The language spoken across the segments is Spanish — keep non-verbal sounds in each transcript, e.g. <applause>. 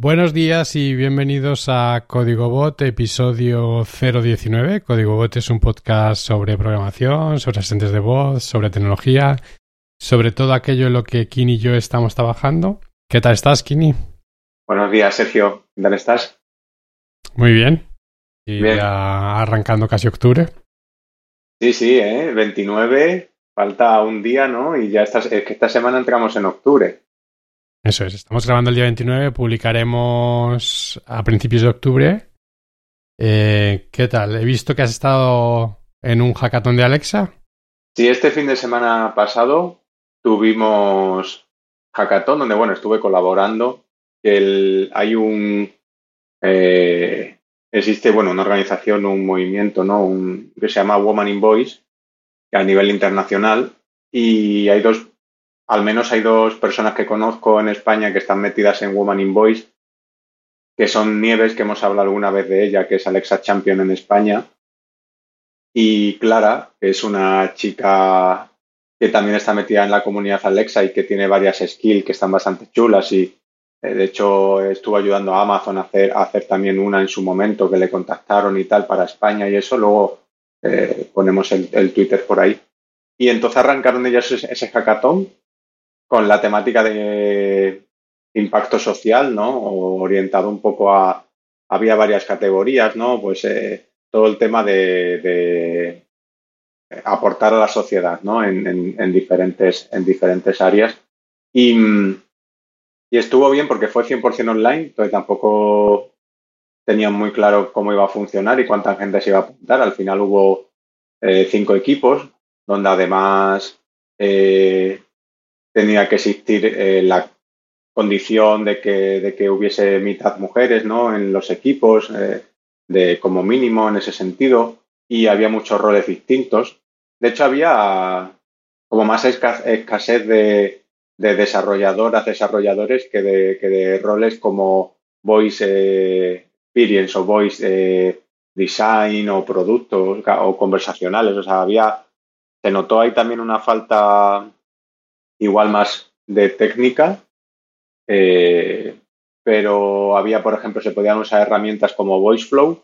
Buenos días y bienvenidos a Código Bot, episodio 019. Código Bot es un podcast sobre programación, sobre asistentes de voz, sobre tecnología, sobre todo aquello en lo que Kini y yo estamos trabajando. ¿Qué tal estás, Kini? Buenos días, Sergio. ¿Qué tal estás? Muy bien. Y ya arrancando casi octubre. Sí, sí, ¿eh? 29, falta un día, ¿no? Y ya estás, es que esta semana entramos en octubre. Eso es, estamos grabando el día 29, publicaremos a principios de octubre. Eh, ¿Qué tal? He visto que has estado en un hackathon de Alexa. Sí, este fin de semana pasado tuvimos hackathon donde, bueno, estuve colaborando. El, hay un... Eh, existe, bueno, una organización, un movimiento, ¿no? Un, que se llama Woman in Voice, a nivel internacional, y hay dos al menos hay dos personas que conozco en España que están metidas en Woman in Voice, que son Nieves, que hemos hablado alguna vez de ella, que es Alexa Champion en España, y Clara, que es una chica que también está metida en la comunidad Alexa y que tiene varias skills que están bastante chulas y eh, de hecho estuvo ayudando a Amazon a hacer, también una en su momento que le contactaron y tal para España y eso, luego eh, ponemos el, Twitter por ahí. Y entonces arrancaron ellas ese hackathon con la temática de impacto social, ¿no? orientado un poco a, había varias categorías, ¿no? Pues eh, todo el tema de, aportar a la sociedad, ¿no? En, diferentes, en diferentes áreas. Y, y estuvo bien porque fue 100% online, entonces tampoco tenían muy claro cómo iba a funcionar y cuánta gente se iba a apuntar. Al final hubo eh, cinco equipos, donde además eh, tenía que existir eh, la condición de que, de que, hubiese mitad mujeres ¿no? en los equipos, eh, de, como mínimo en ese sentido, y había muchos roles distintos. De hecho, había como más escasez de, de desarrolladoras, desarrolladores que de, que de roles como voice eh, experience o voice design o productos o conversacionales. O sea, había, se notó ahí también una falta igual más de técnica, eh, pero había, por ejemplo, se podían usar herramientas como VoiceFlow,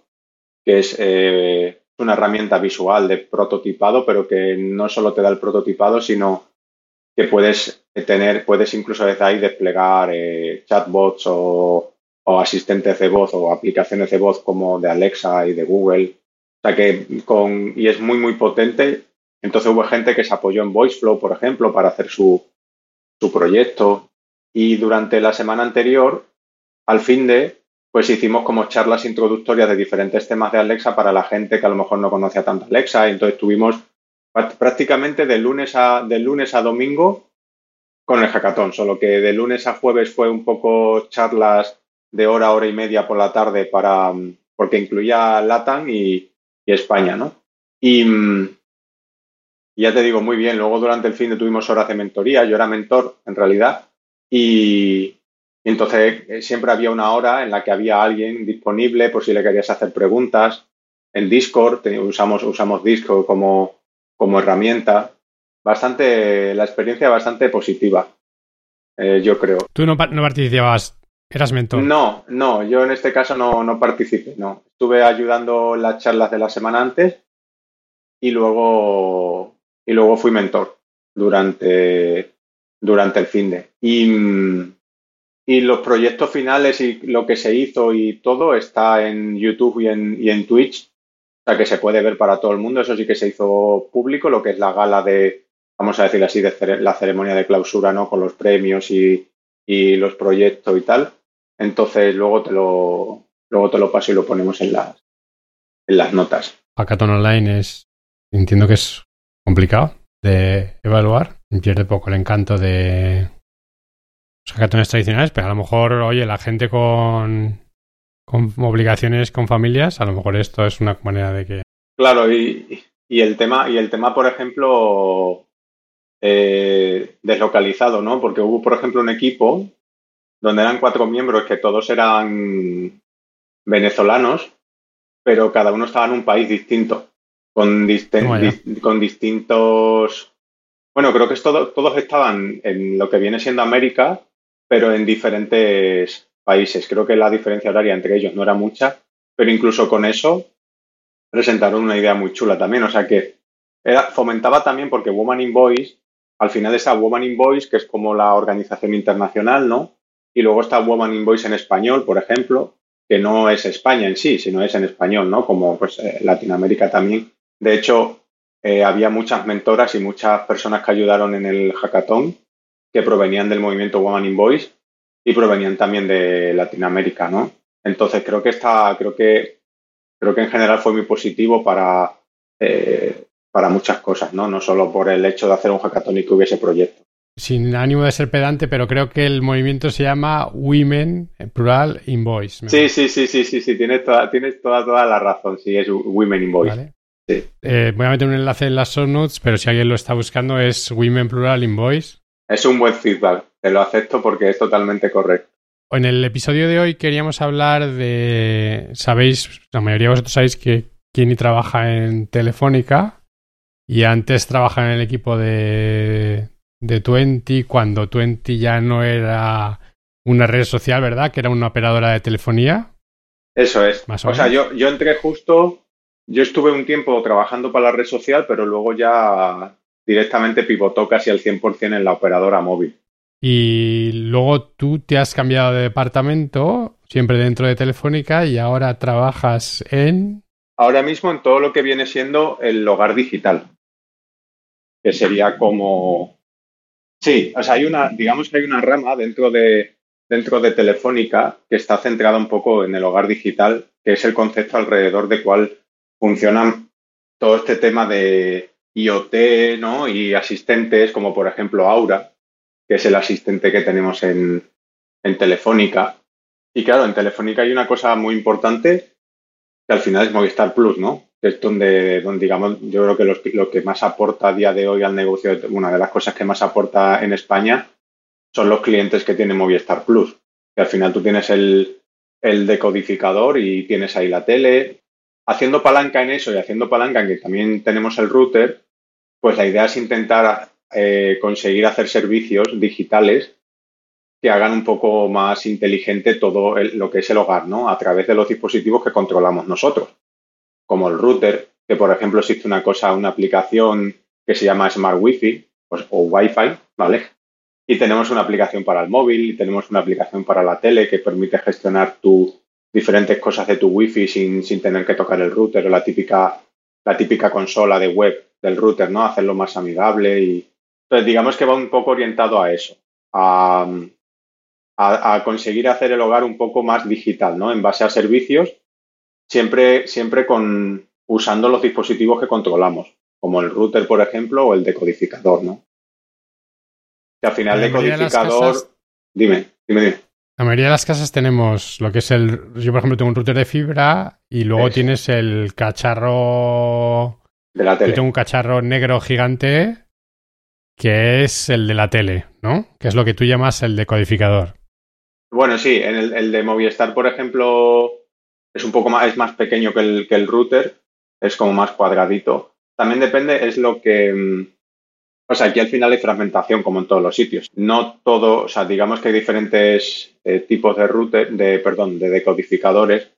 que es eh, una herramienta visual de prototipado, pero que no solo te da el prototipado, sino que puedes tener, puedes incluso desde ahí desplegar eh, chatbots o, o, asistentes de voz o aplicaciones de voz como de Alexa y de Google. O sea que con, y es muy, muy potente entonces hubo gente que se apoyó en VoiceFlow, por ejemplo, para hacer su, su proyecto. Y durante la semana anterior, al fin de, pues hicimos como charlas introductorias de diferentes temas de Alexa para la gente que a lo mejor no conocía tanto Alexa. entonces tuvimos prácticamente de lunes a, lunes a domingo con el hackathon, solo que de lunes a jueves fue un poco charlas de hora, hora y media por la tarde para, porque incluía LATAM y, y España, ¿no? Y, y ya te digo, muy bien. Luego durante el fin de tuvimos horas de mentoría. Yo era mentor, en realidad. Y, entonces eh, siempre había una hora en la que había alguien disponible por si le querías hacer preguntas. En Discord, usamos, usamos Discord como, como herramienta. Bastante, la experiencia bastante positiva, eh, yo creo. ¿Tú no, no, participabas? ¿Eras mentor? No, no, yo en este caso no, no participé, no. Estuve ayudando las charlas de la semana antes y luego y luego fui mentor durante, durante el fin de. Y, y los proyectos finales y lo que se hizo y todo está en YouTube y en, y en Twitch, o sea que se puede ver para todo el mundo. Eso sí que se hizo público, lo que es la gala de, vamos a decir así, de la ceremonia de clausura, ¿no? Con los premios y, y los proyectos y tal. Entonces luego te lo, luego te lo paso y lo ponemos en las, en las notas. Hackathon Online es, entiendo que es complicado de evaluar. Pierde poco el encanto de los hackatones tradicionales, pero a lo mejor, oye, la gente con, con obligaciones con familias, a lo mejor esto es una manera de que. Claro, y, y el tema, y el tema, por ejemplo, eh, deslocalizado, ¿no? Porque hubo, por ejemplo, un equipo donde eran cuatro miembros que todos eran venezolanos, pero cada uno estaba en un país distinto con, con distintos... Bueno, creo que todos estaban en lo que viene siendo América, pero en diferentes, países. Creo que la diferencia horaria entre ellos no era mucha, pero incluso con eso presentaron una idea muy chula también. O sea que era, fomentaba también porque Woman in Voice, al final está Woman in Voice, que es como la organización internacional, ¿no? Y luego está Woman in Voice en español, por ejemplo, que no es España en sí, sino es en español, ¿no? Como pues eh, Latinoamérica también. De hecho, eh, había muchas mentoras y muchas personas que ayudaron en el hackathon que provenían del movimiento Woman in Voice y provenían también de Latinoamérica, ¿no? Entonces creo que está, creo que creo que en general fue muy positivo para, eh, para muchas cosas, ¿no? No solo por el hecho de hacer un hackathon y que hubiese proyecto. Sin ánimo de ser pedante, pero creo que el movimiento se llama Women, plural, in Voice. Sí, sí, sí, sí, sí, sí, tienes toda, tienes toda, toda la razón, sí, es Women in Voice. Eh, voy a meter un enlace en las show notes, pero si alguien lo está buscando es Women Plural in Voice. Es un buen feedback, te lo acepto porque es totalmente correcto. En el episodio de hoy queríamos hablar de. Sabéis, la mayoría de vosotros sabéis que Kini trabaja en Telefónica y antes trabajaba en el equipo de, de Twenty cuando Twenty ya no era una red social, ¿verdad? Que era una operadora de telefonía. Eso es. o, sea, yo, yo entré justo. Yo estuve un tiempo trabajando para la red social, pero luego ya directamente pivotó casi al 100% en la operadora móvil. Y luego tú te has cambiado de departamento, siempre dentro de Telefónica, y ahora trabajas en... Ahora mismo en todo lo que viene siendo el hogar digital, que sería como... Sí, o sea, hay una, digamos que hay una rama dentro de, dentro de Telefónica que está centrada un poco en el hogar digital, que es el concepto alrededor de cuál funcionan todo este tema de, IoT, ¿no? Y asistentes como por ejemplo Aura, que es el asistente que tenemos en, en Telefónica. Y claro, en Telefónica hay una cosa muy importante que al final es Movistar Plus, ¿no? Que es donde, donde digamos, yo creo que lo que más aporta a día de hoy al negocio, una de las cosas que más aporta en España son los clientes que tiene Movistar Plus. Que al final tú tienes el, el decodificador y tienes ahí la tele. Haciendo palanca en eso y haciendo palanca en que también tenemos el router, pues la idea es intentar eh, conseguir hacer servicios digitales que hagan un poco más inteligente todo lo que es el hogar, ¿no? A través de los dispositivos que controlamos nosotros, como el router, que por ejemplo existe una cosa, una aplicación que se llama Smart Wi-Fi pues, o Wi-Fi, ¿vale? Y tenemos una aplicación para el móvil y tenemos una aplicación para la tele que permite gestionar tu, diferentes cosas de tu Wi-Fi sin, sin tener que tocar el router o la típica, la típica consola de web del router, ¿no? Hacerlo más amigable y... Entonces, digamos que va un poco orientado a eso, a, a, conseguir hacer el hogar un poco más digital, ¿no? En base a servicios, siempre, siempre con, usando los dispositivos que controlamos, como el router, por ejemplo, o el decodificador, ¿no? Que al final el decodificador... Dime, dime, dime. La mayoría de las casas tenemos lo que es el... Yo, por ejemplo, tengo un router de fibra y luego tienes el cacharro de la tele. Yo tengo un cacharro negro gigante que es el de la tele, ¿no? Que es lo que tú llamas el decodificador. Bueno, sí, en el, de Movistar, por ejemplo, es un poco más, es más pequeño que el, que el router, es como más cuadradito. También depende, es lo que. O sea, aquí al final hay fragmentación, como en todos los sitios. No todo, o sea, digamos que hay diferentes eh, tipos de router, de, perdón, de decodificadores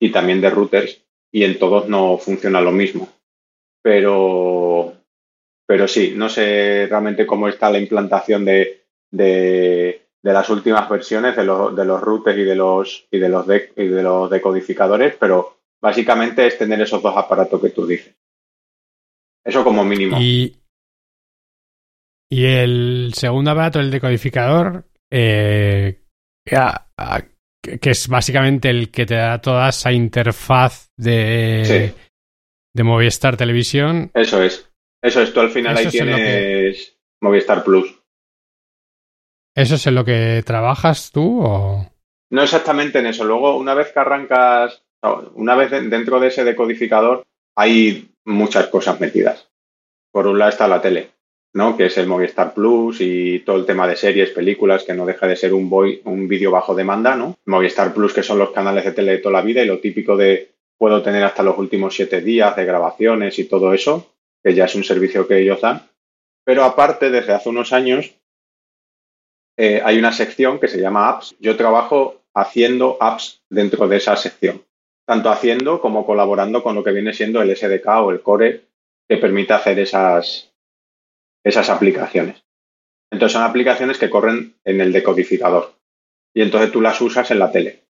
y también de routers, y en todos no funciona lo mismo pero, pero sí, no sé realmente cómo está la implantación de, de, las últimas versiones de, los de los routers y de los, y de los, y de los decodificadores, pero básicamente es tener esos dos aparatos que tú dices. Eso como mínimo. Y, y el segundo aparato, el decodificador, eh, que es básicamente el que te da toda esa interfaz de, de Movistar Televisión. Eso es. Eso es. Tú al final ahí tienes Movistar Plus. ¿Eso es en lo que trabajas tú o...? No exactamente en eso. Luego, una vez que arrancas, una vez dentro de ese decodificador, hay muchas cosas metidas. Por un lado está la tele, ¿no? Que es el Movistar Plus y todo el tema de series, películas, que no deja de ser un, un vídeo bajo demanda, ¿no? Movistar Plus, que son los canales de tele de toda la vida y lo típico de puedo tener hasta los últimos siete días de grabaciones y todo eso, que ya es un servicio que ellos dan. Pero aparte, desde hace unos años, eh, hay una sección que se llama apps. Yo trabajo haciendo apps dentro de esa sección. Tanto haciendo como colaborando con lo que viene siendo el SDK o el core que permite hacer esas, esas aplicaciones. Entonces son aplicaciones que corren en el decodificador. Y entonces tú las usas en la tele.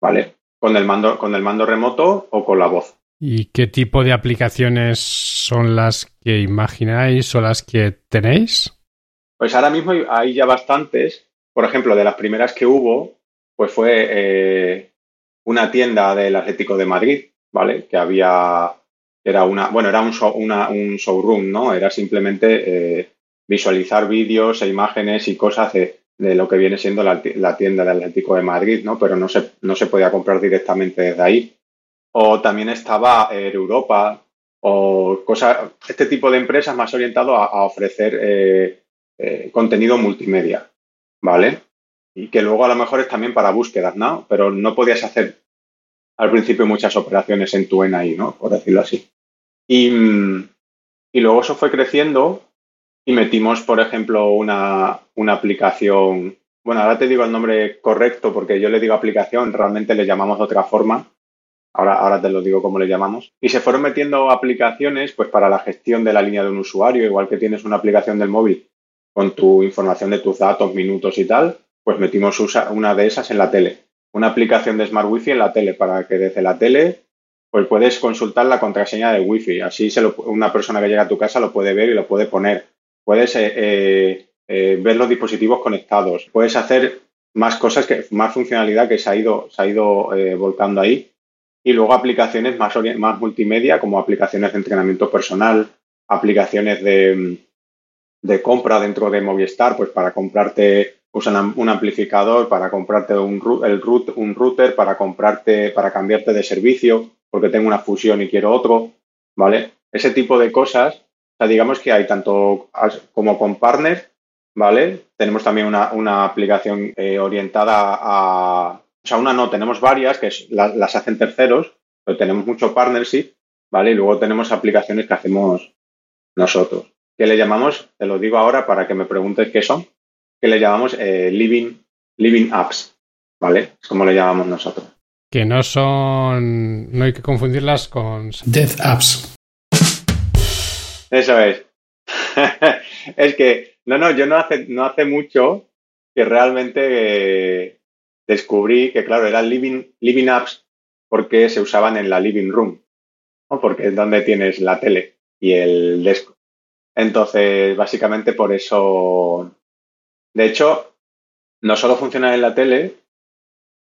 ¿Vale? Con el mando, con el mando remoto o con la voz. ¿Y qué tipo de aplicaciones son las que imagináis o las que tenéis? Pues ahora mismo hay ya bastantes. Por ejemplo, de las primeras que hubo, pues fue eh, una tienda del Atlético de Madrid, ¿vale? Que había, era una, bueno, era un, un showroom, ¿no? Era simplemente eh, visualizar vídeos e imágenes y cosas de, lo que viene siendo la, tienda del Atlético de Madrid, ¿no? Pero no se, no se podía comprar directamente desde ahí. O también estaba Europa o cosas, este tipo de empresas más orientado a, ofrecer eh, eh, contenido multimedia, ¿vale? Y que luego a lo mejor es también para búsquedas, ¿no? Pero no podías hacer al principio muchas operaciones en tu ahí, ¿no? Por decirlo así. Y, y luego eso fue creciendo y metimos, por ejemplo, una, una aplicación. Bueno, ahora te digo el nombre correcto porque yo le digo aplicación, realmente le llamamos de otra forma. Ahora, ahora te lo digo cómo le llamamos. Y se fueron metiendo aplicaciones pues para la gestión de la línea de un usuario, igual que tienes una aplicación del móvil con tu información de tus datos, minutos y tal, pues metimos una de esas en la tele. Una aplicación de Smart Wi-Fi en la tele para que desde la tele pues puedes consultar la contraseña de Wi-Fi. Así se una persona que llega a tu casa lo puede ver y lo puede poner puedes eh, eh, eh, ver los dispositivos conectados, puedes hacer más cosas, que, más funcionalidad que se ha ido, se ha ido volcando ahí. Y luego aplicaciones más, más multimedia, como aplicaciones de entrenamiento personal, aplicaciones de, de compra dentro de Movistar, pues para comprarte usan un amplificador, para comprarte un, el root, un router, para comprarte, para cambiarte de servicio, porque tengo una fusión y quiero otro, ¿vale? Ese tipo de cosas o sea, digamos que hay tanto como con partners, ¿vale? Tenemos también una, aplicación eh, orientada a... O sea, una no, tenemos varias que las hacen terceros, pero tenemos mucho partnership, ¿vale? Y luego tenemos aplicaciones que hacemos nosotros. ¿Qué le llamamos? Te lo digo ahora para que me preguntes qué son. Que le llamamos eh, living apps, ¿vale? Es como le llamamos nosotros. Que no son. No hay que confundirlas con. Death apps. Eso es. <laughs> es que, no, no, yo no hace, no hace mucho que realmente eh, descubrí que, claro, eran living, living apps porque se usaban en la living room, ¿no? porque es donde tienes la tele y el desk. Entonces, básicamente por eso, de hecho, no solo funciona en la tele,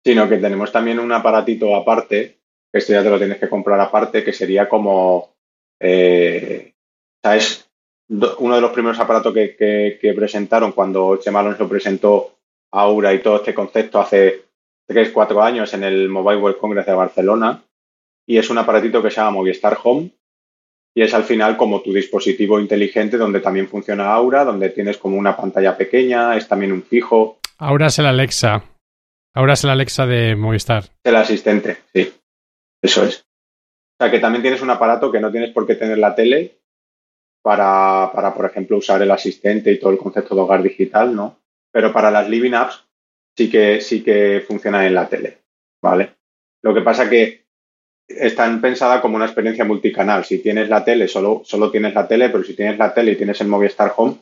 sino que tenemos también un aparatito aparte, que esto ya te lo tienes que comprar aparte, que sería como eh, o sea, es uno de los primeros aparatos que, presentaron cuando Chema lo presentó Aura y todo este concepto hace tres, cuatro años en el Mobile World Congress de Barcelona. Y es un aparatito que se llama Movistar Home y es al final como tu dispositivo inteligente donde también funciona Aura, donde tienes como una pantalla pequeña, es también un fijo. Aura es el Alexa. Aura es el Alexa de Movistar. El asistente, sí. Eso es. O sea que también tienes un aparato que no tienes por qué tener la tele para, para, por ejemplo, usar el asistente y todo el concepto de hogar digital, ¿no? Pero para las living apps sí que, sí que funcionan en la tele, ¿vale? Lo que pasa que están pensadas como una experiencia multicanal. Si tienes la tele, solo, solo tienes la tele, pero si tienes la tele y tienes el Movistar Home,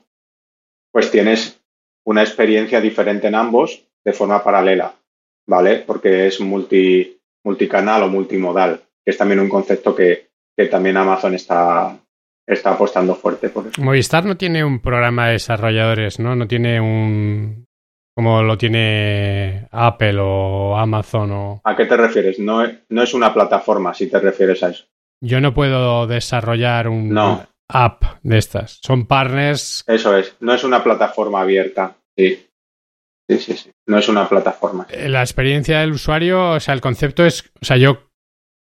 pues tienes una experiencia diferente en ambos de forma paralela, ¿vale? Porque es multi, multicanal o multimodal, que es también un concepto que, que también Amazon está, está apostando fuerte por eso. Movistar no tiene un programa de desarrolladores, ¿no? No tiene un como lo tiene Apple o Amazon o... ¿A qué te refieres? No, no es una plataforma, si te refieres a eso. Yo no puedo desarrollar un app de estas. Son partners. Eso es. No es una plataforma abierta. Sí. Sí, sí, sí. No es una plataforma. Eh, la experiencia del usuario, o sea, el concepto es, o sea, yo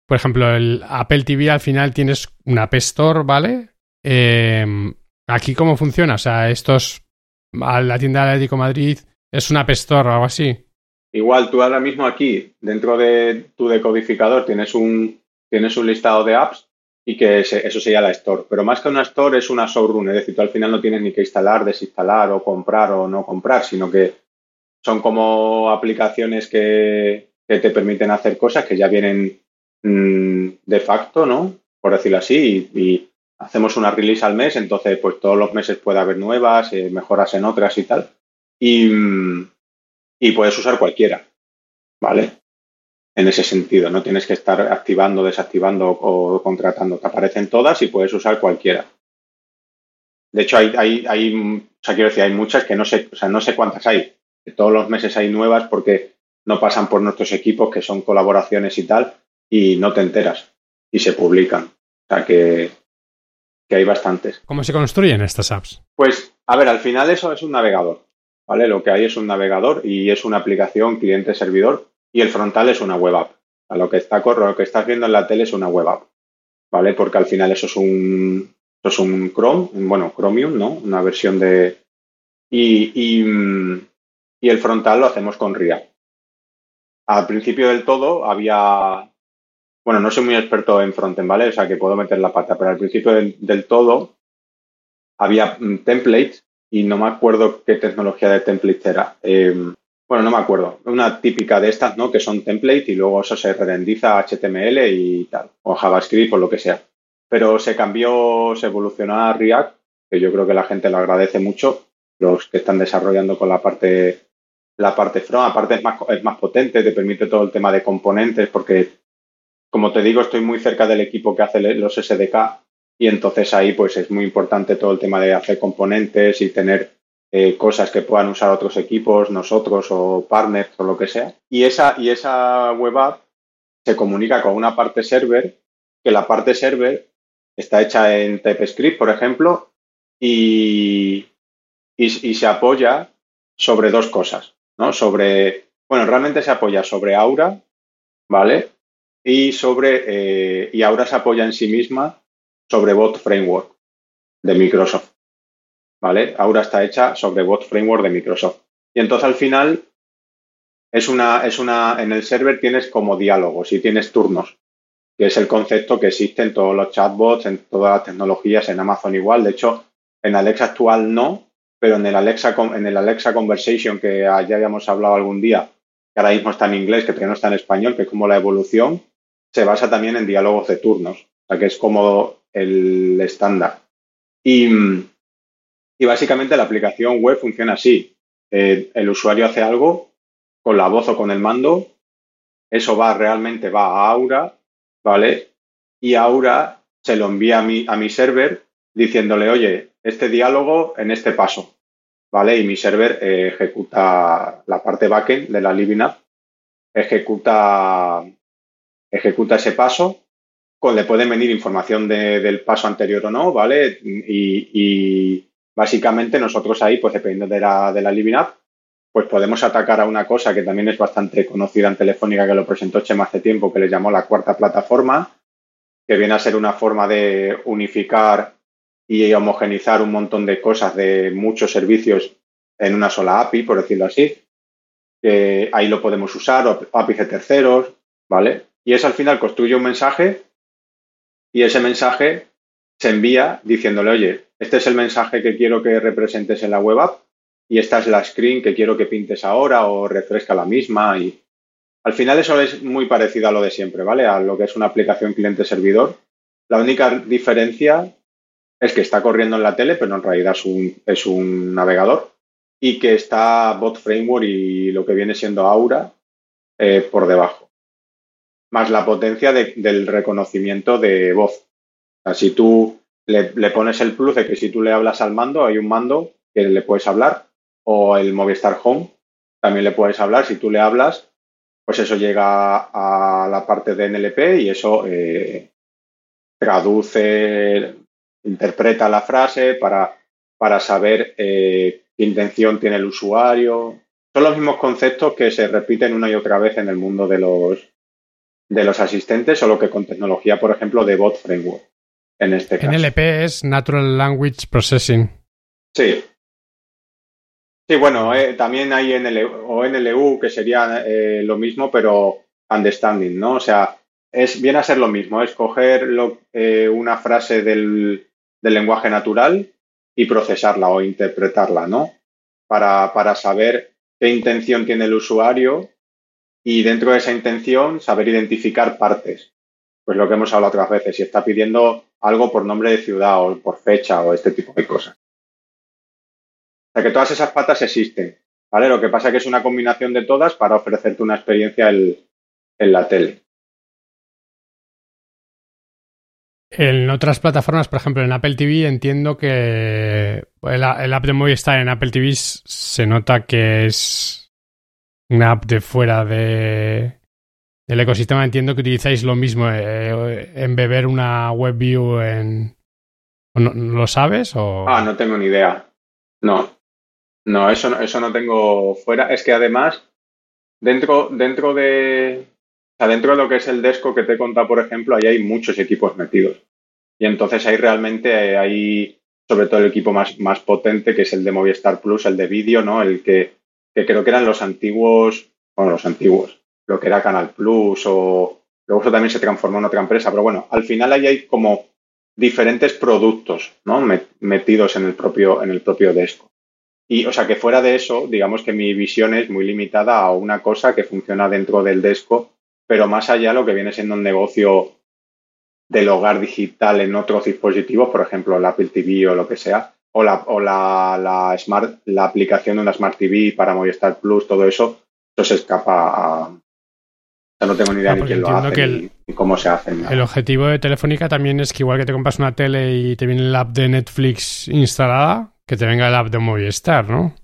por ejemplo, el Apple TV al final tienes una App Store, ¿vale? Em, ¿Aquí cómo funciona? O sea, estos, la tienda de Atlético Madrid, ¿es una App Store o algo así? Igual, tú ahora mismo aquí, dentro de tu decodificador, tienes un, tienes un listado de apps y que eso sería la Store. Pero más que una Store es una showroom, es decir, tú al final no tienes ni que instalar, desinstalar o comprar o no comprar, sino que son como aplicaciones que, te permiten hacer cosas que ya vienen mm, de facto, ¿no? Por decirlo así, y, hacemos una release al mes, entonces pues todos los meses puede haber nuevas, eh, mejoras en otras y tal. Y, mm, y puedes usar cualquiera, ¿vale? En ese sentido, no tienes que estar activando, desactivando o contratando, te aparecen todas y puedes usar cualquiera. De hecho, hay, hay, o sea, quiero decir, hay muchas que no sé, o sea, no sé cuántas hay. Todos los meses hay nuevas porque no pasan por nuestros equipos, que son colaboraciones y tal, y no te enteras y se publican. O sea que, que hay bastantes. ¿Cómo se construyen estas apps? Pues, a ver, al final eso es un navegador, ¿vale? Lo que hay es un navegador y es una aplicación cliente-servidor y el frontal es una web app. A lo que está lo que estás viendo en la tele es una web app, ¿vale? Porque al final eso es un, eso es un Chrome, bueno, Chromium, ¿no? Una versión de... Y, y, y el frontal lo hacemos con React. Al principio del todo había... Bueno, no soy muy experto en frontend, ¿vale? O sea, que puedo meter la pata, pero al principio del, todo había mm, templates y no me acuerdo qué tecnología de templates era. Em, bueno, no me acuerdo. Una típica de estas, ¿no? Que son templates y luego eso se rendiza a HTML y tal, o JavaScript o lo que sea. Pero se cambió, se evolucionó a React, que yo creo que la gente lo agradece mucho, los que están desarrollando con la parte, la parte front. Aparte es más, es más potente, te permite todo el tema de componentes, porque, como te digo, estoy muy cerca del equipo que hace los SDK y entonces ahí pues es muy importante todo el tema de hacer componentes y tener eh, cosas que puedan usar otros equipos, nosotros o partners o lo que sea. Y esa, y esa web app se comunica con una parte server, que la parte server está hecha en TypeScript, por ejemplo, y, y, se apoya sobre dos cosas, ¿no? Sobre, bueno, realmente se apoya sobre Aura, ¿vale? Y sobre, eh, y Aura se apoya en sí misma sobre Bot Framework de Microsoft. ¿vale? Aura está hecha sobre Bot Framework de Microsoft. Y entonces al final es una, es una, en el server tienes como diálogos y tienes turnos, que es el concepto que existe en todos los chatbots, en todas las tecnologías, en Amazon igual. De hecho, en Alexa actual no, pero en el Alexa, en el Alexa Conversation que ya habíamos hablado algún día, que ahora mismo está en inglés, que todavía no está en español, que es como la evolución, se basa también en diálogos de turnos, o sea que es como el estándar. Y, y básicamente la aplicación web funciona así. Eh, el usuario hace algo con la voz o con el mando, eso va realmente va a Aura, ¿vale? Y Aura se lo envía a mi, a mi server diciéndole, oye, este diálogo en este paso, ¿vale? Y mi server eh, ejecuta la parte backend de la Living App, ejecuta, ejecuta ese paso, con, le pueden venir información del paso anterior o no, ¿vale? y, Básicamente nosotros ahí, pues dependiendo de la, de la Living App, pues podemos atacar a una cosa que también es bastante conocida en Telefónica, que lo presentó Chema hace tiempo, que le llamó la cuarta plataforma, que viene a ser una forma de unificar y homogenizar un montón de cosas de muchos servicios en una sola API, por decirlo así. Ahí lo podemos usar, o APIs de terceros, ¿vale? Y eso al final construye un mensaje y ese mensaje se envía diciéndole, oye, este es el mensaje que quiero que representes en la web app y esta es la screen que quiero que pintes ahora o refresca la misma y al final eso es muy parecido a lo de siempre, ¿vale? A lo que es una aplicación cliente-servidor. La única diferencia es que está corriendo en la tele, pero en realidad es un, es un navegador y que está Bot Framework y lo que viene siendo Aura eh, por debajo. Más la potencia del reconocimiento de voz. O sea, si tú le, pones el plus de que si tú le hablas al mando, hay un mando que le puedes hablar, o el Movistar Home, también le puedes hablar. Si tú le hablas, pues eso llega a la parte de NLP y eso eh, traduce, interpreta la frase para, para saber eh, qué intención tiene el usuario. Son los mismos conceptos que se repiten una y otra vez en el mundo de los, de los asistentes, solo que con tecnología, por ejemplo, de bot framework en este caso. NLP es Natural Language Processing. Sí. Sí, bueno, eh, también hay NLU, o NLU que sería eh, lo mismo, pero understanding, ¿no? O sea, es, viene a ser lo mismo, es coger eh, una frase del, del, lenguaje natural y procesarla o interpretarla, ¿no? Para, para saber qué intención tiene el usuario y dentro de esa intención saber identificar partes. Pues lo que hemos hablado otras veces, si está pidiendo algo por nombre de ciudad o por fecha o este tipo de cosas. O sea que todas esas patas existen, ¿vale? Lo que pasa es que es una combinación de todas para ofrecerte una experiencia en, en la tele. En otras plataformas, por ejemplo, en Apple TV, entiendo que el, app de Movistar en Apple TV se nota que es una app de fuera de, del ecosistema. Entiendo que utilizáis lo mismo eh, en beber una WebView en... ¿No, ¿Lo sabes? Ah, no tengo ni idea. No. No, eso, eso no tengo fuera. Es que además, dentro, dentro de, o sea, dentro de lo que es el Desco que te he contado, por ejemplo, ahí hay muchos equipos metidos. Y entonces ahí realmente hay, sobre todo el equipo más, más potente, que es el de Movistar Plus, el de vídeo, ¿no? El que, que creo que eran los antiguos, bueno, los antiguos, lo que era Canal Plus o luego eso también se transformó en otra empresa, pero bueno, al final ahí hay como diferentes productos, ¿no? Metidos en el propio, en el propio Desco. Y, o sea, que fuera de eso, digamos que mi visión es muy limitada a una cosa que funciona dentro del Desco pero más allá lo que viene siendo un negocio del hogar digital en otros dispositivos, por ejemplo, la Apple TV o lo que sea, o la, o la, la, smart, la aplicación de una Smart TV para Movistar Plus, todo eso, eso se escapa a... O sea, no tengo ni idea de quién lo hace cómo se hace. El objetivo de Telefónica también es que igual que te compras una tele y te viene la app de Netflix instalada, que te venga el app de Movistar, ¿no?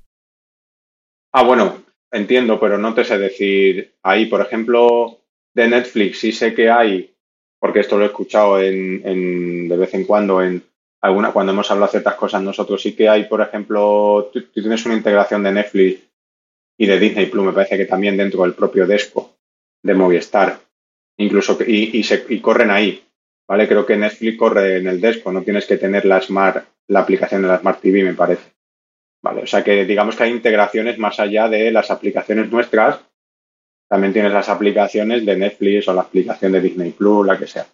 Ah, bueno, entiendo, pero no te sé decir ahí, por ejemplo, de Netflix sí sé que hay, porque esto lo he escuchado en, de vez en cuando en alguna, cuando hemos hablado ciertas cosas nosotros, sí que hay, por ejemplo, tú, tienes una integración de Netflix y de Disney Plus, me parece que también dentro del propio Desco de Movistar, incluso y, y, se, y corren ahí, ¿vale? Creo que Netflix corre en el Desco, no tienes que tener la Smart, la aplicación de la Smart TV, me parece. Vale, o sea que digamos que hay integraciones más allá de las aplicaciones nuestras también tienes las aplicaciones de Netflix o la aplicación de Disney Plus, la que sea.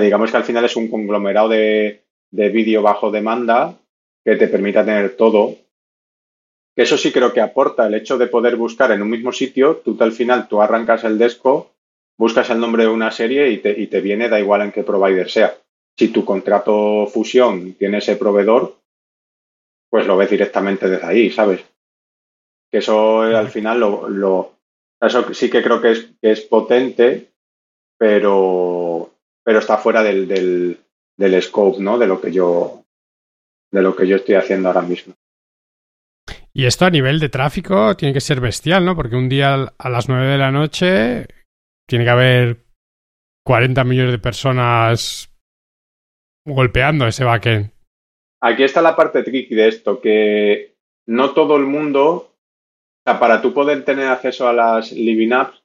digamos que al final es un conglomerado de, vídeo bajo demanda que te permita tener todo. Que eso sí creo que aporta el hecho de poder buscar en un mismo sitio. Tú al final tú arrancas el desco, buscas el nombre de una serie y te, y te viene, da igual en qué provider sea. Si tu contrato fusión tiene ese proveedor, pues lo ves directamente desde ahí, ¿sabes? Que eso al final lo, eso sí que creo que es, es potente, pero, pero está fuera del, del, del scope, ¿no? De lo que yo de lo que yo estoy haciendo ahora mismo. Y esto a nivel de tráfico tiene que ser bestial, ¿no? Porque un día a las 9 de la noche tiene que haber 40 millones de personas golpeando ese backend. Aquí está la parte tricky de esto, que no todo el mundo para tú poder tener acceso a las Living Apps,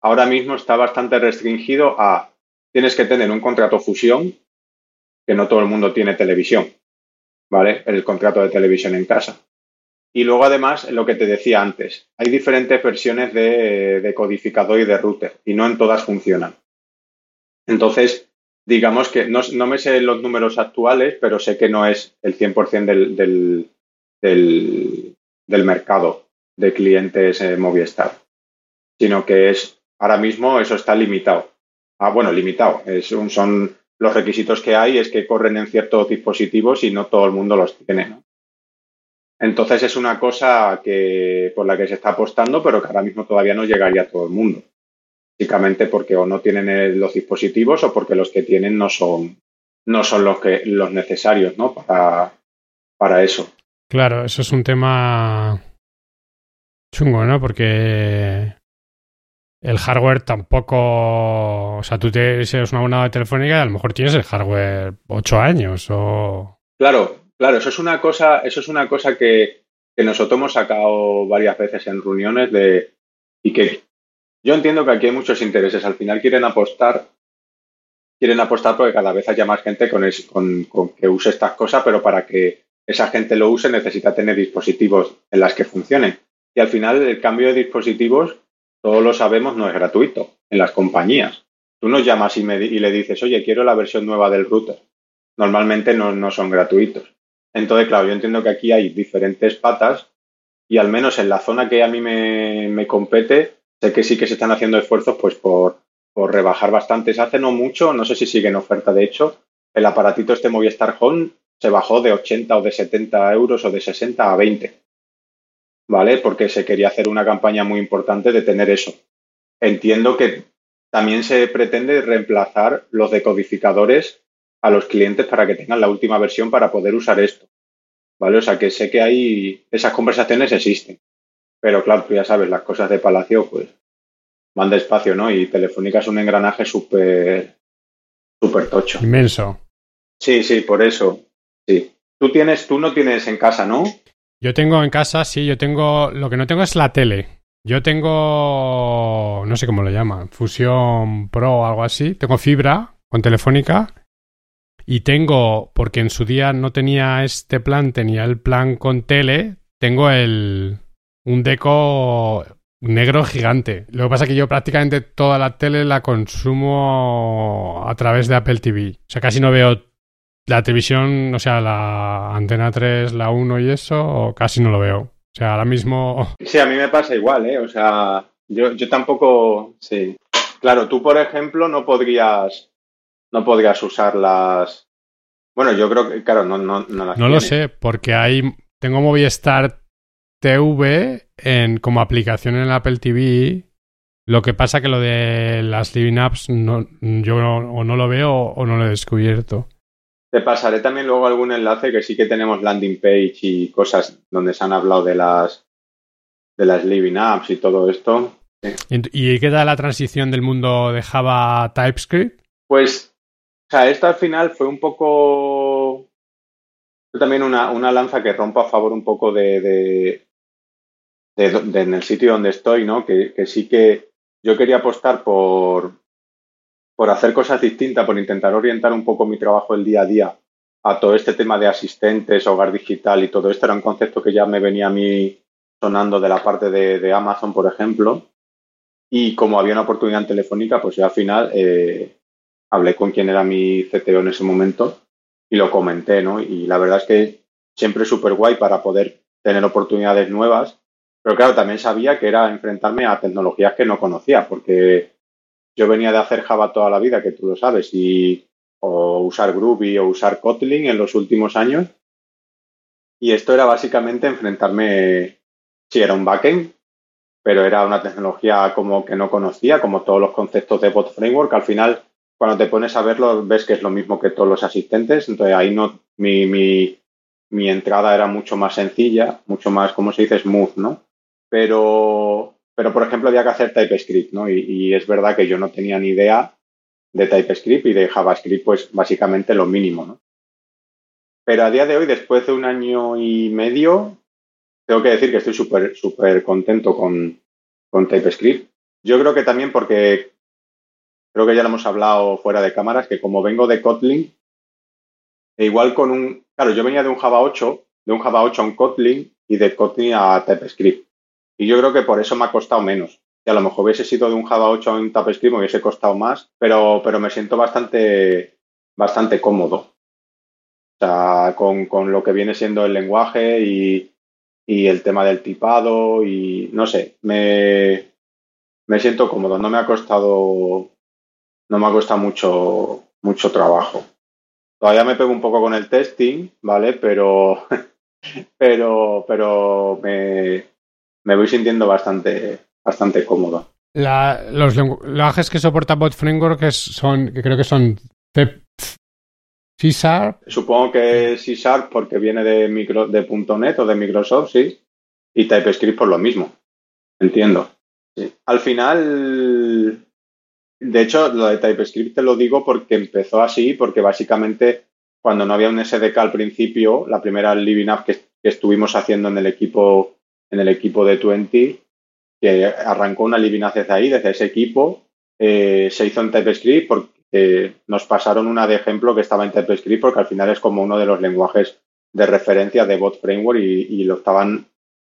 ahora mismo está bastante restringido a tienes que tener un contrato fusión, que no todo el mundo tiene televisión, ¿vale? El contrato de televisión en casa. Y luego, además, lo que te decía antes, hay diferentes versiones de, codificador y de router, y no en todas funcionan. Entonces, digamos que no, me sé los números actuales, pero sé que no es el 100% del, del, del, del mercado de clientes en Movistar, sino que es ahora mismo eso está limitado. Ah, bueno, limitado. Es son los requisitos que hay es que corren en ciertos dispositivos y no todo el mundo los tiene. Entonces es una cosa que por la que se está apostando, pero que ahora mismo todavía no llegaría a todo el mundo. Básicamente porque o no tienen los dispositivos o porque los que tienen no son, no son los, que, los necesarios para, para eso. Claro, eso es un tema Chungo, ¿no? Porque el hardware tampoco. O sea, tú tienes una abonado telefónica a lo mejor tienes el hardware ocho años o. Claro, claro, eso es una cosa, eso es una cosa que, que nosotros hemos sacado varias veces en reuniones de. y que yo entiendo que aquí hay muchos intereses. Al final quieren apostar. Quieren apostar porque cada vez haya más gente con, con, con que use estas cosas, pero para que esa gente lo use necesita tener dispositivos en las que funcionen. Y al final el cambio de dispositivos, todos lo sabemos, no es gratuito en las compañías. Tú no llamas y, le dices, oye, quiero la versión nueva del router. Normalmente no, son gratuitos. Entonces, claro, yo entiendo que aquí hay diferentes patas y al menos en la zona que a mí me, me compete, sé que sí que se están haciendo esfuerzos pues por, por rebajar bastante. Hace no mucho, no sé si sigue en oferta de hecho, el aparatito este Movistar Home se bajó de 80 o de 70 euros o de 60 a 20. ¿Vale? Porque se quería hacer una campaña muy importante de tener eso. Entiendo que también se pretende reemplazar los decodificadores a los clientes para que tengan la última versión para poder usar esto. ¿Vale? O sea que sé que hay esas conversaciones existen. Pero claro, tú ya sabes, las cosas de Palacio pues van despacio, ¿no? Y Telefónica es un engranaje súper súper tocho. Inmenso. Sí, sí, por eso. Sí. Tú tienes, tú no tienes en casa, ¿no? Yo tengo en casa, sí, yo tengo. Lo que no tengo es la tele. Yo tengo. No sé cómo lo llaman. Fusión Pro o algo así. Tengo fibra con Telefónica. Y tengo, porque en su día no tenía este plan, tenía el plan con tele. Tengo el. Un deco negro gigante. Lo que pasa es que yo prácticamente toda la tele la consumo a través de Apple TV. O sea, casi no veo la televisión, o sea, la antena 3, la 1 y eso, casi no lo veo. O sea, ahora mismo... <laughs> Sí, a mí me pasa igual, ¿eh? O sea, yo, yo tampoco... Sí. Claro, tú, por ejemplo, no podrías... No podrías usar las... Bueno, yo creo que, claro, no, no, no las No lo sé, porque hay... Tengo Movistar TV en, como aplicación en el Apple TV. Lo que pasa que lo de las living apps no, yo o no lo veo o no lo he descubierto. Te pasaré también luego algún enlace que sí que tenemos landing page y cosas donde se han hablado de las de las living apps y todo esto. ¿Y qué tal la transición del mundo de Java a TypeScript? Pues, o sea, esto al final fue un poco también una, una lanza que rompo a favor un poco de, de, en el sitio donde estoy, ¿no? Que, que, sí que yo quería apostar por, por hacer cosas distintas, por intentar orientar un poco mi trabajo el día a día a todo este tema de asistentes, hogar digital y todo esto era un concepto que ya me venía a mí sonando de la parte de, Amazon, por ejemplo. Y como había una oportunidad Telefónica, pues yo al final eh, hablé con quien era mi CTO en ese momento y lo comenté, ¿no? Y la verdad es que siempre es súper guay para poder tener oportunidades nuevas pero claro, también sabía que era enfrentarme a tecnologías que no conocía, porque yo venía de hacer Java toda la vida, que tú lo sabes, y o usar Groovy o usar Kotlin en los últimos años. Y esto era básicamente enfrentarme, sí, era un backend, pero era una tecnología como que no conocía, como todos los conceptos de bot framework. Al final, cuando te pones a verlo, ves que es lo mismo que todos los asistentes. Entonces ahí no, mi, mi, mi entrada era mucho más sencilla, mucho más, como se dice, smooth, ¿no? pero, pero por ejemplo había que hacer TypeScript, ¿no? Y, es verdad que yo no tenía ni idea de TypeScript y de JavaScript, pues básicamente lo mínimo, ¿no? Pero a día de hoy, después de un año y medio, tengo que decir que estoy súper, súper contento con, con TypeScript. Yo creo que también porque creo que ya lo hemos hablado fuera de cámaras, que como vengo de Kotlin, e igual con un, claro, yo venía de un Java 8, de un Java 8 a un Kotlin y de Kotlin a TypeScript. Y yo creo que por eso me ha costado menos. Y a lo mejor hubiese sido de un Java 8 a un TypeScript me hubiese costado más, pero, pero me siento bastante, bastante cómodo. O sea, con, con lo que viene siendo el lenguaje y, y el tema del tipado y no sé, me, me siento cómodo. No me ha costado, no me ha costado mucho, mucho trabajo. Todavía me pego un poco con el testing, ¿vale? Pero, <laughs> pero, pero me, me voy sintiendo bastante, bastante cómodo. los lenguajes que soporta Bot Framework son, que creo que son C Sharp. Supongo que C Sharp porque viene de, micro, de .NET o de Microsoft, sí. Y TypeScript por lo mismo. Entiendo. Al final, de hecho, lo de TypeScript te lo digo porque empezó así, porque básicamente cuando no había un SDK al principio, la primera Living App que, que estuvimos haciendo en el equipo en el equipo de Twenty, que arrancó una living desde ahí, desde ese equipo. Eh, se hizo en TypeScript porque nos pasaron una de ejemplo que estaba en TypeScript porque al final es como uno de los lenguajes de referencia de Bot Framework y, lo, estaban,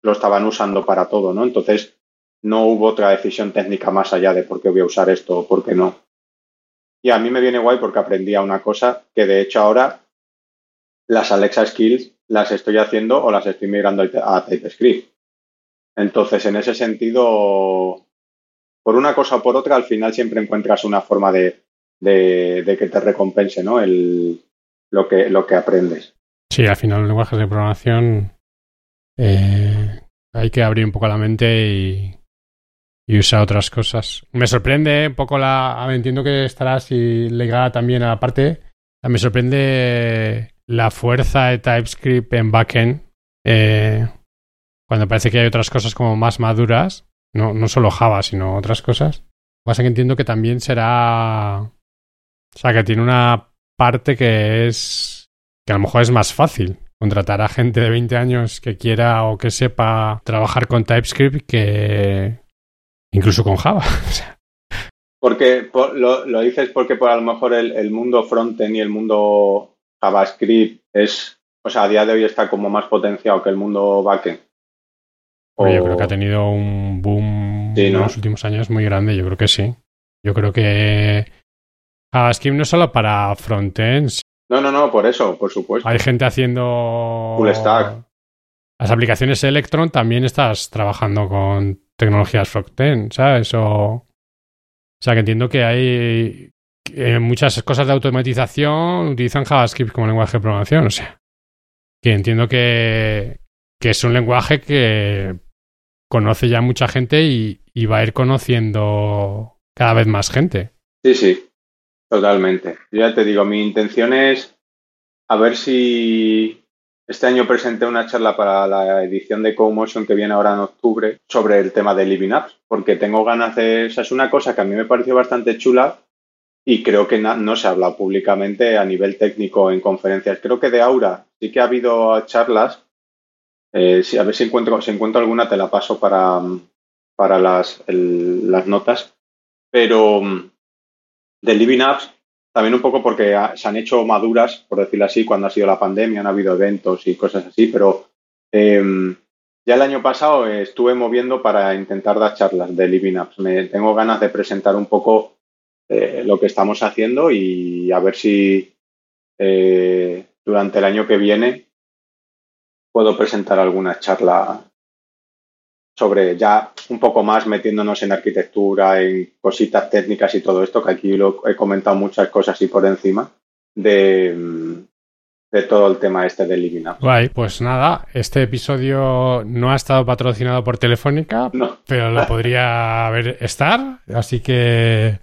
lo estaban usando para todo, ¿no? Entonces no hubo otra decisión técnica más allá de por qué voy a usar esto o por qué no. Y a mí me viene guay porque aprendí una cosa que de hecho ahora las Alexa Skills las estoy haciendo o las estoy migrando a TypeScript. Entonces, en ese sentido, por una cosa o por otra, al final siempre encuentras una forma de, de, que te recompense ¿no? El, lo, que, lo que aprendes. Sí, al final los lenguajes de programación eh, hay que abrir un poco la mente y, y usar otras cosas. Me sorprende un poco la... Entiendo que estarás y ligada también a la parte... Me sorprende la fuerza de TypeScript en backend eh, cuando parece que hay otras cosas como más maduras, no, no solo Java, sino otras cosas. Pasa que entiendo que también será o sea, que tiene una parte que es. que a lo mejor es más fácil contratar a gente de 20 años que quiera o que sepa trabajar con TypeScript que. incluso con Java. <laughs> porque lo, lo, dices porque por a lo mejor el, el mundo frontend y el mundo JavaScript es. O sea, a día de hoy está como más potenciado que el mundo backend. Yo creo que ha tenido un boom en los últimos años muy grande, yo creo que sí. Yo creo que JavaScript no es solo para frontends. No, no, no, por eso, por supuesto. Hay gente haciendo. Full stack. Las aplicaciones Electron también estás trabajando con tecnologías frontend, ¿sabes? O, o sea, que entiendo que hay muchas cosas de automatización utilizan JavaScript como lenguaje de programación, o sea, que entiendo que, que es un lenguaje que conoce ya mucha gente y, va a ir conociendo cada vez más gente. Sí, sí. Totalmente. ya te digo, mi intención es a ver si este año presenté una charla para la edición de CoMotion que viene ahora en octubre sobre el tema de Living Apps, porque tengo ganas de... Esa es una cosa que a mí me pareció bastante chula y creo que no se ha hablado públicamente a nivel técnico en conferencias. Creo que de Aura sí que ha habido charlas. Eh, a ver si encuentro, si encuentro alguna, te la paso para, para las, las notas. Pero de Living Apps, también un poco porque se han hecho maduras, por decirlo así, cuando ha sido la pandemia, han habido eventos y cosas así, pero em, ya el año pasado estuve moviendo para intentar dar charlas de Living Apps. Me, tengo ganas de presentar un poco eh, lo que estamos haciendo y a ver si eh, durante el año que viene puedo presentar alguna charla sobre ya un poco más metiéndonos en arquitectura, en cositas técnicas y todo esto, que aquí lo he comentado muchas cosas y por encima, de, mm, de todo el tema este de Living Guay, pues nada, este episodio no ha estado patrocinado por Telefónica, pero lo podría haber estar, así que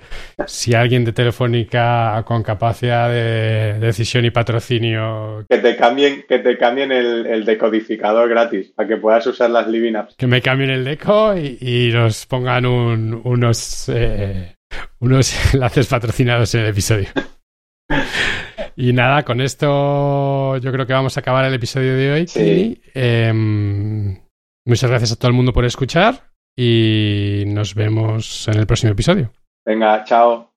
si alguien de Telefónica con capacidad de decisión y patrocinio... Que te cambien, que te cambien el, decodificador gratis, para que puedas usar las Living Apps. Que me cambien el deco y, nos pongan unos, eh, unos <laughs> enlaces patrocinados en el episodio. <laughs> Y nada, con esto yo creo que vamos a acabar el episodio de hoy. Sí. Em, muchas gracias a todo el mundo por escuchar y nos vemos en el próximo episodio. Venga, chao.